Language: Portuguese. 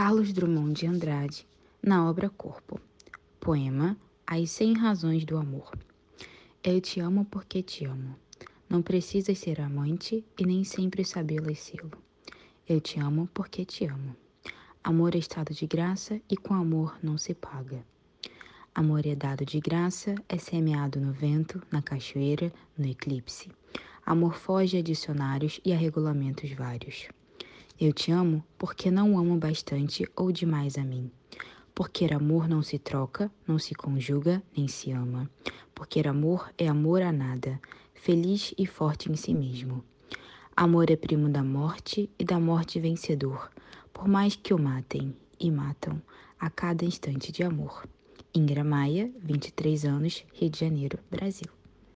Carlos Drummond de Andrade, na obra Corpo. Poema As Cem Razões do Amor. Eu te amo porque te amo. Não precisas ser amante e nem sempre sabê-las sê-lo. Eu te amo porque te amo. Amor é estado de graça e com amor não se paga. Amor é dado de graça, é semeado no vento, na cachoeira, no eclipse. Amor foge a dicionários e a regulamentos vários. Eu te amo porque não amo bastante ou demais a mim. Porque amor não se troca, não se conjuga, nem se ama. Porque amor é amor a nada, feliz e forte em si mesmo. Amor é primo da morte e da morte vencedor, por mais que o matem e matam a cada instante de amor. Ingra Maia, 23 anos, Rio de Janeiro, Brasil.